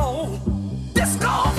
soul. Disco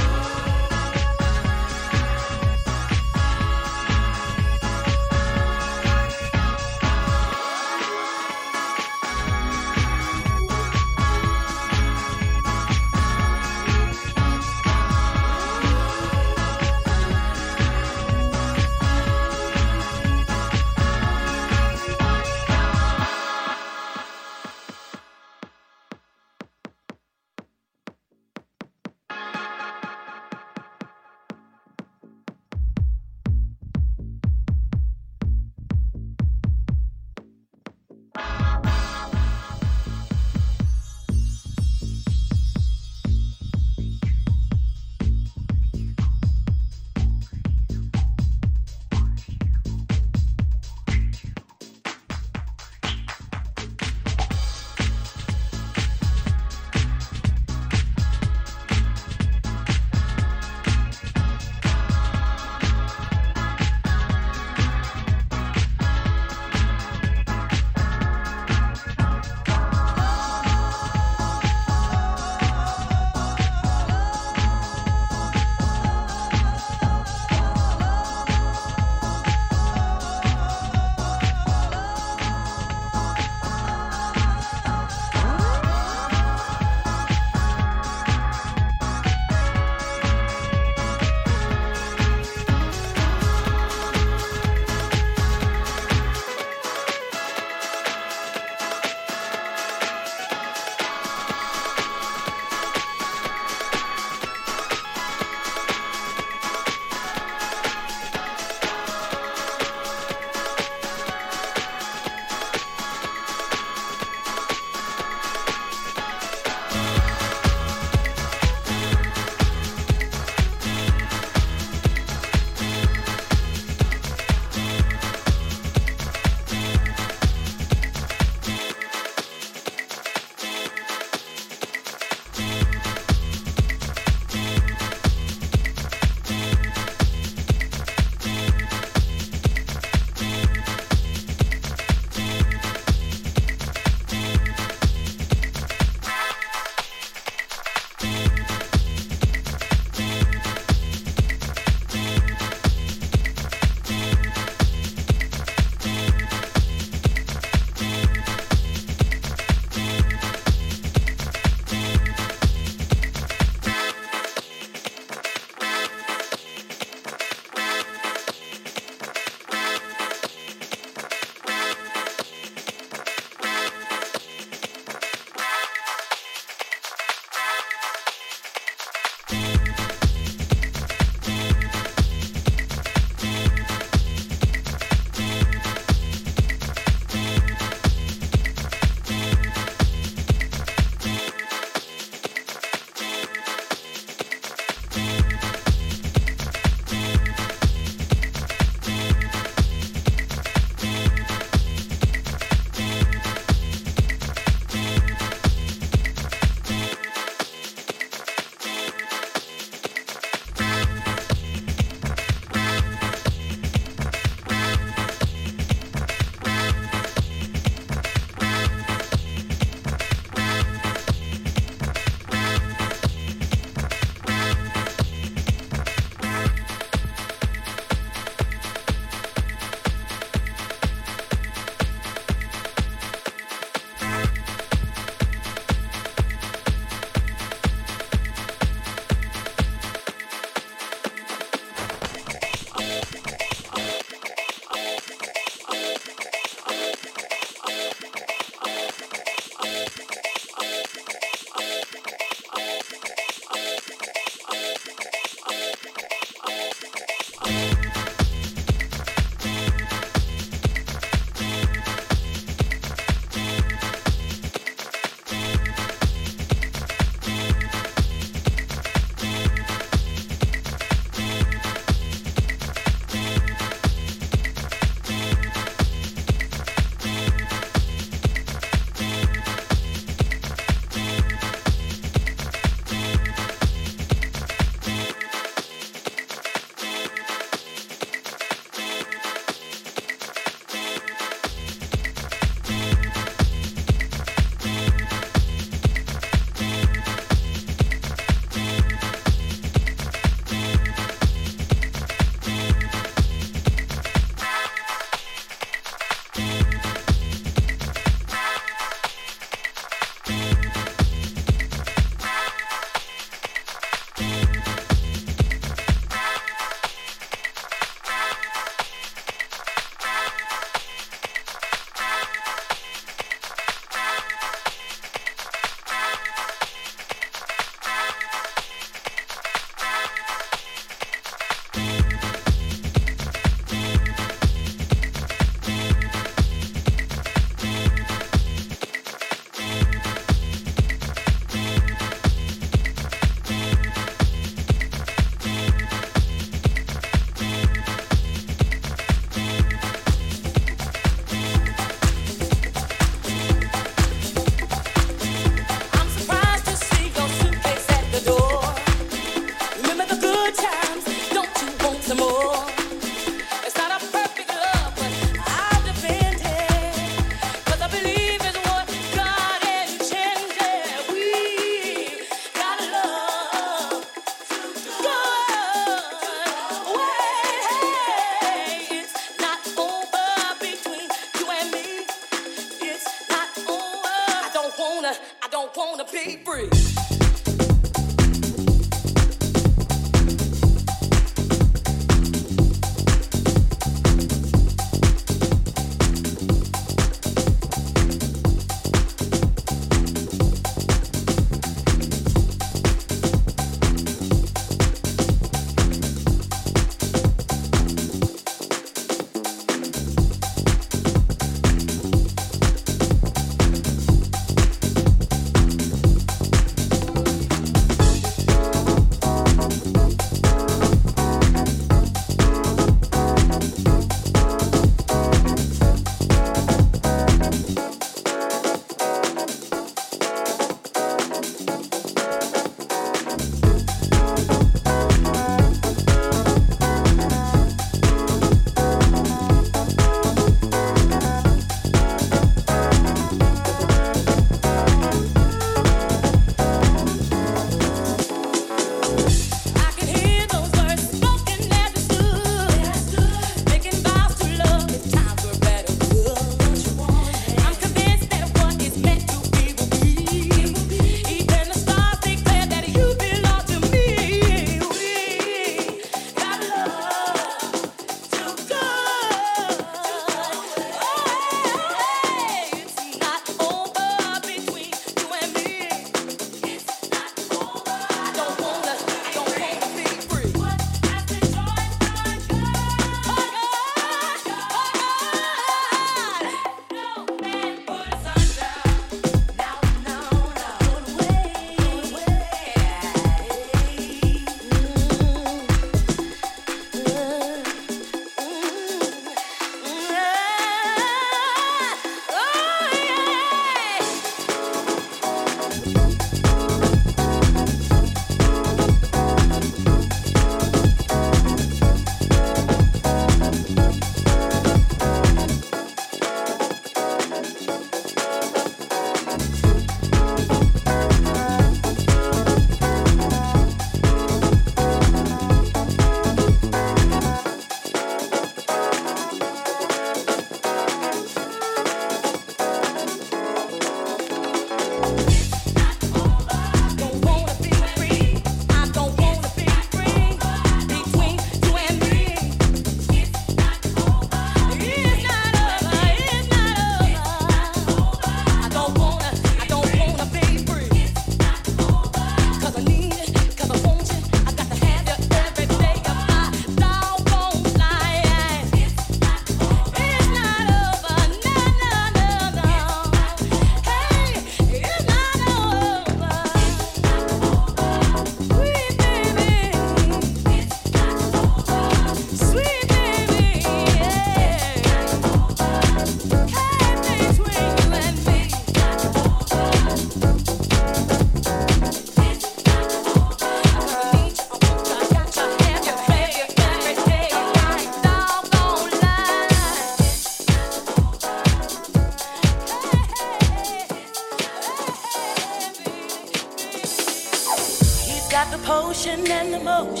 passion and emotion.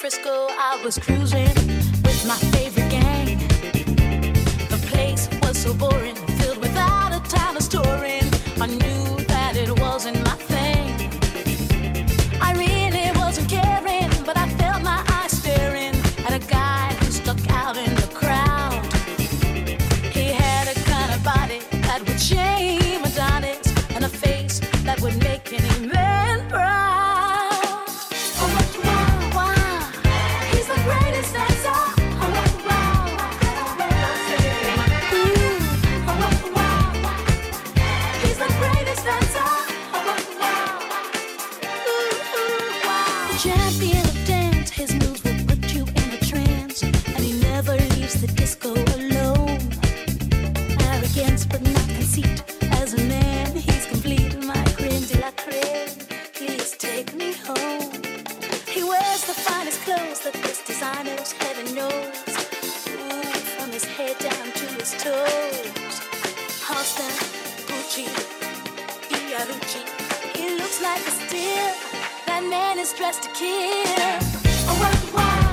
Frisco, I was cruising. Fiorucci, Fiorucci. He looks like a steal. That man is dressed to kill. Oh, what, what?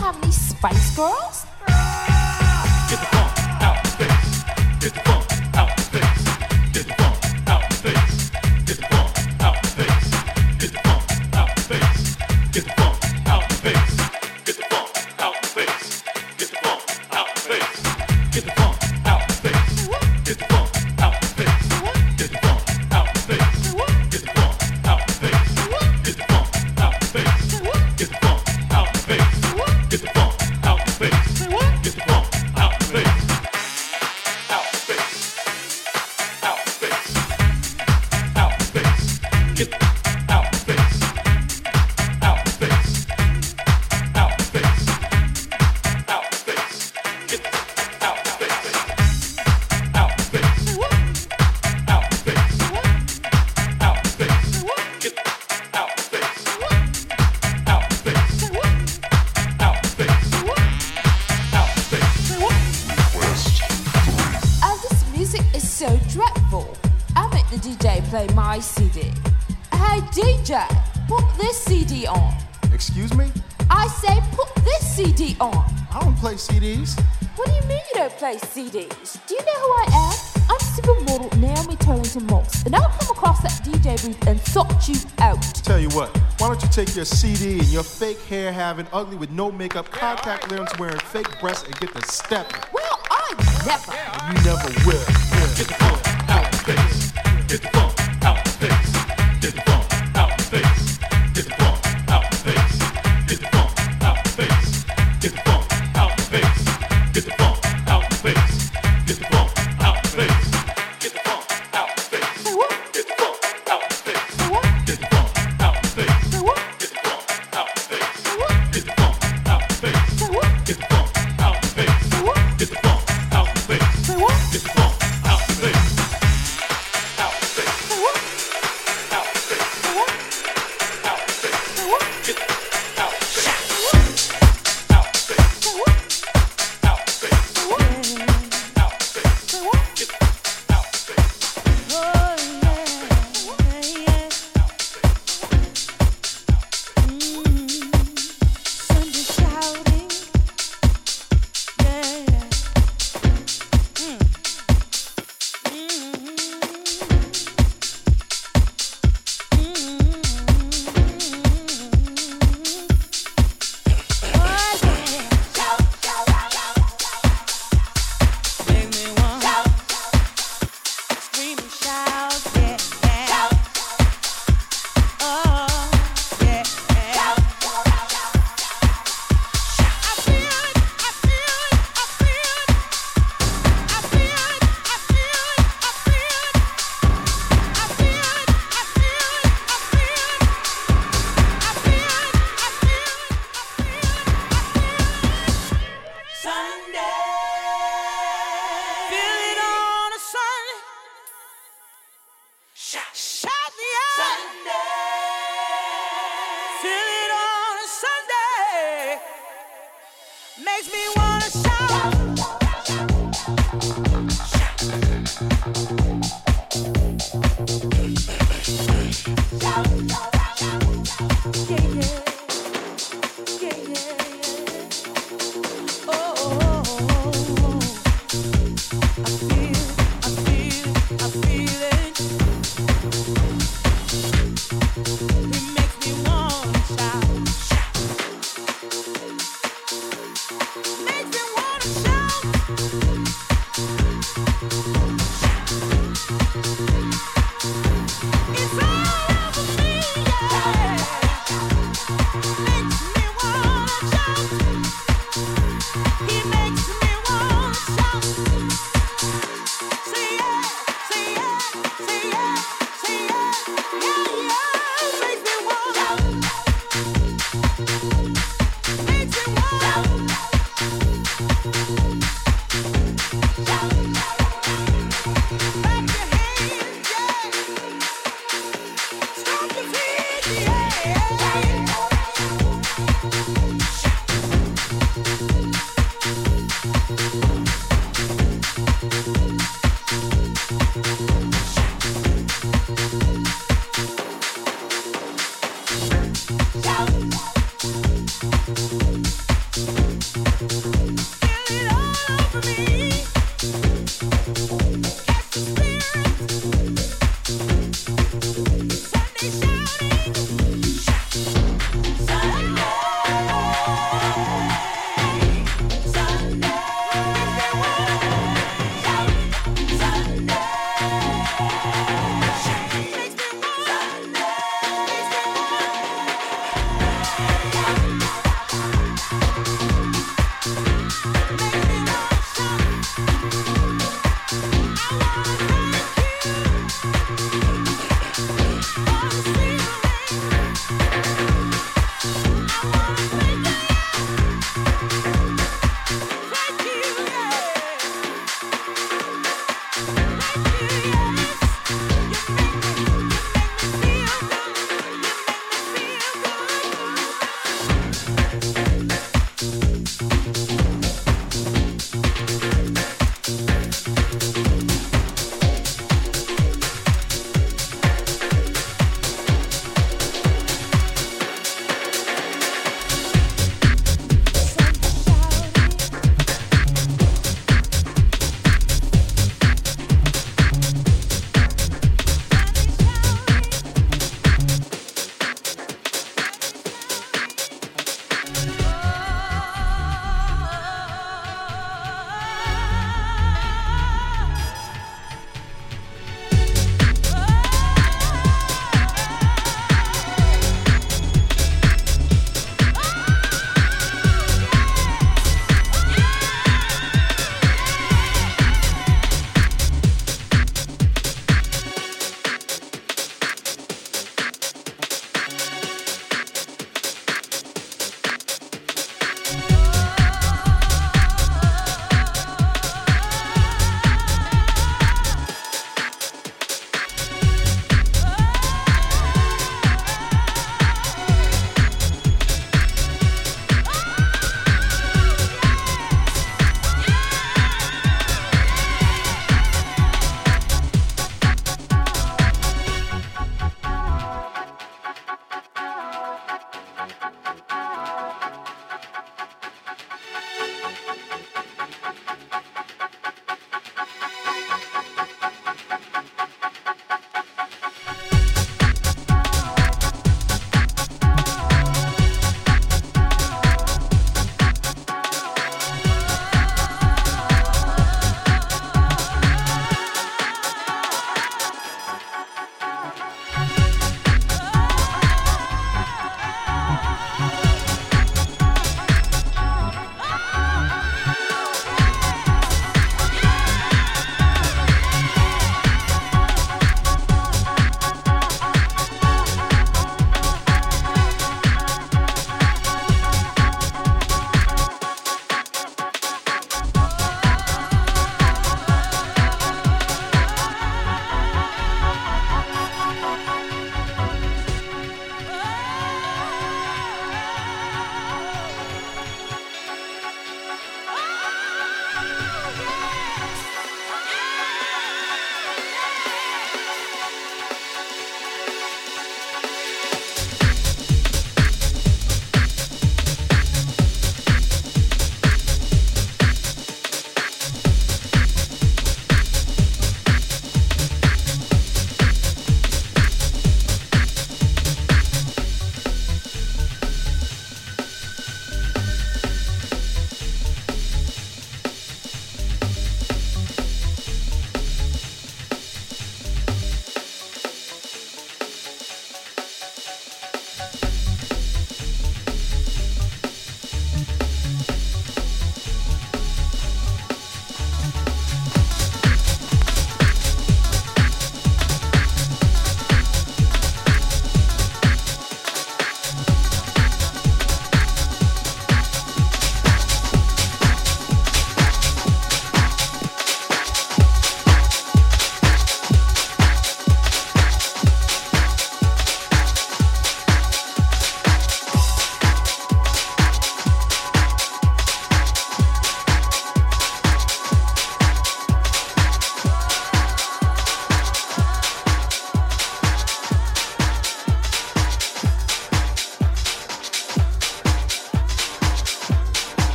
have any Spice Girls? Get the funk out, face. Get the funk. take your CD and your fake hair having ugly with no makeup, contact lenses wearing fake breasts, and get the step. Well, I never. You never will.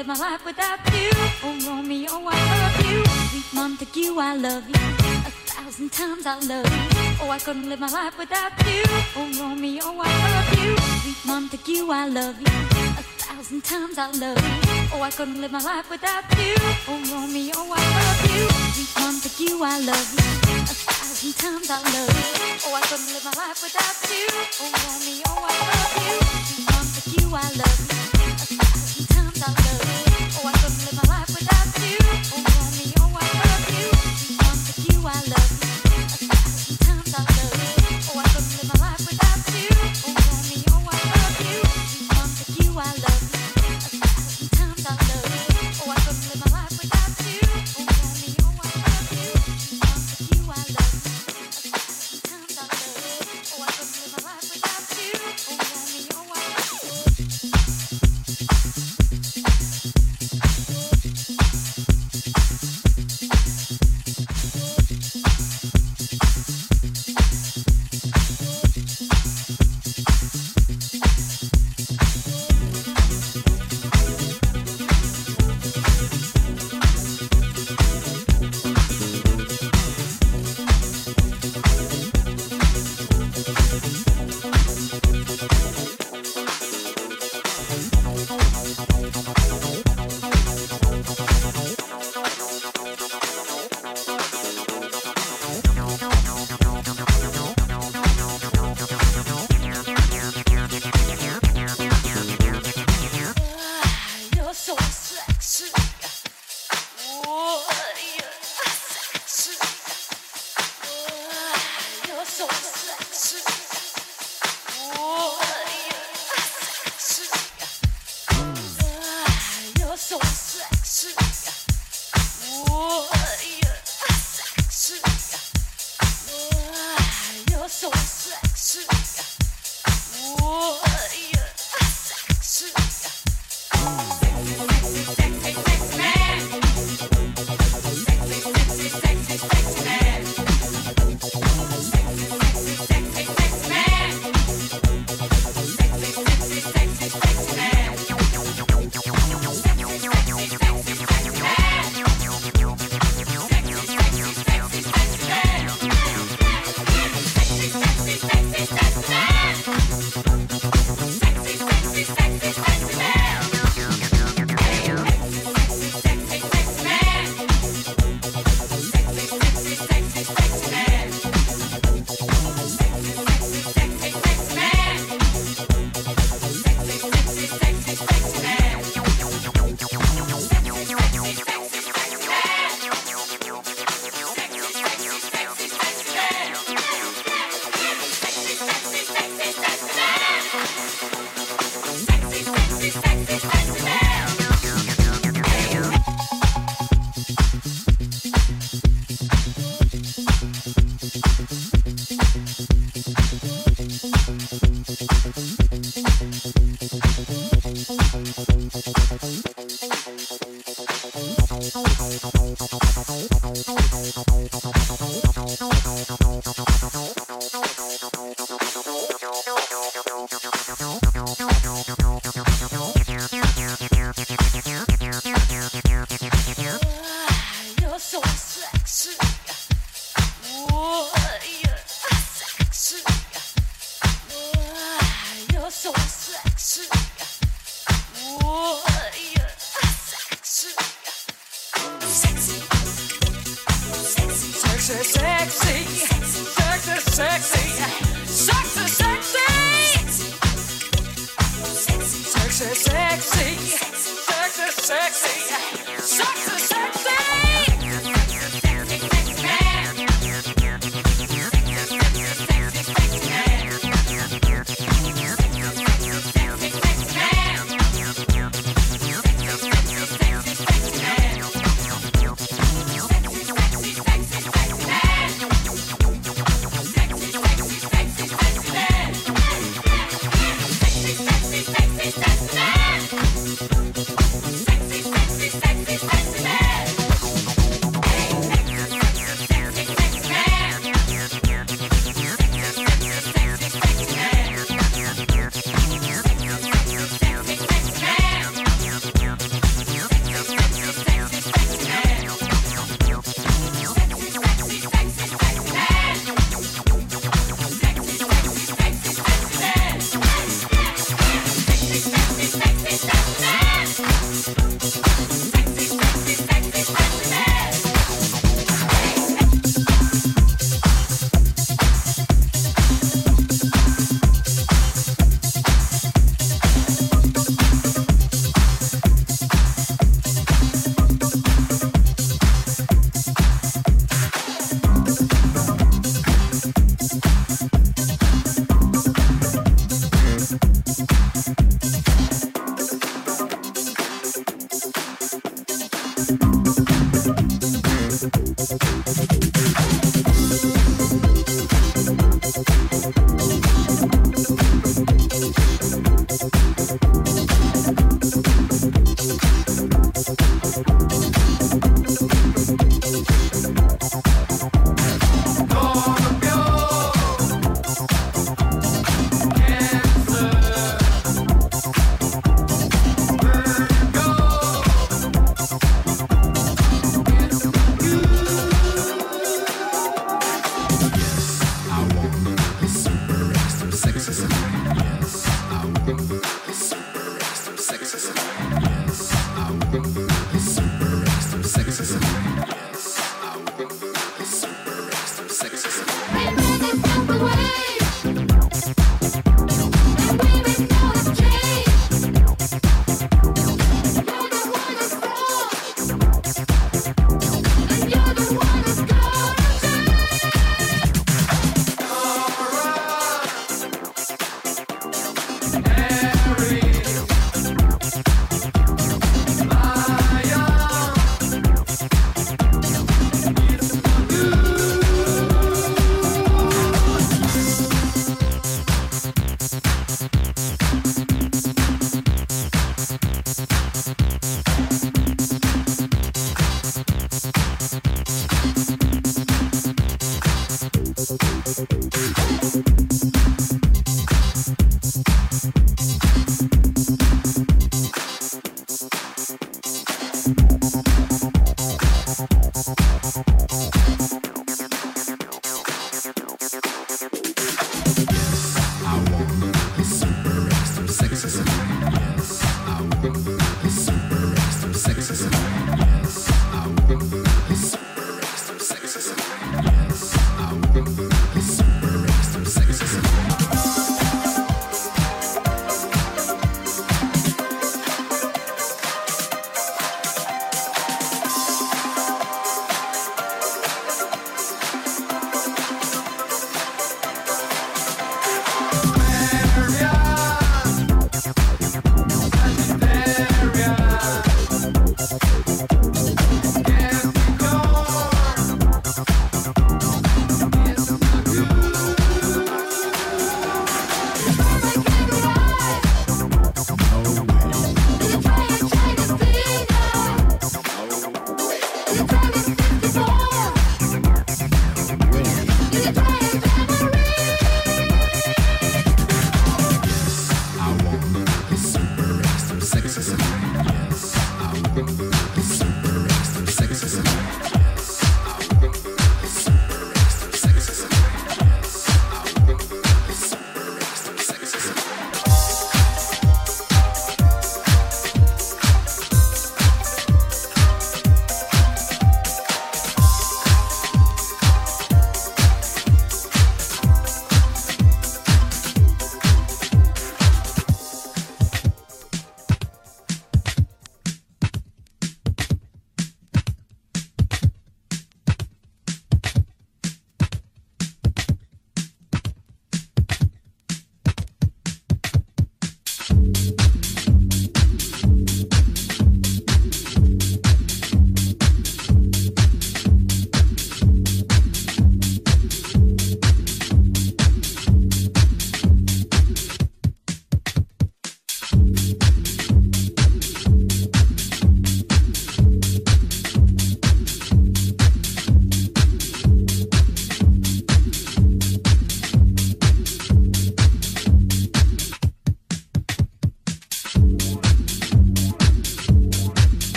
Live my life without you. Oh, Romeo, I love you. Sweet Montague, I love you. A thousand times I love you. Oh, I couldn't live my life without you. Oh, Romeo, I love you. Sweet Montague, I love you. A thousand times I love you. Oh, I couldn't live my life without you. Oh, Romeo, I love you. Sweet Montague, I love you. A thousand times I love you. Oh, I couldn't live my life without you. Oh, Romeo, I love you. Sweet Montague, I love you.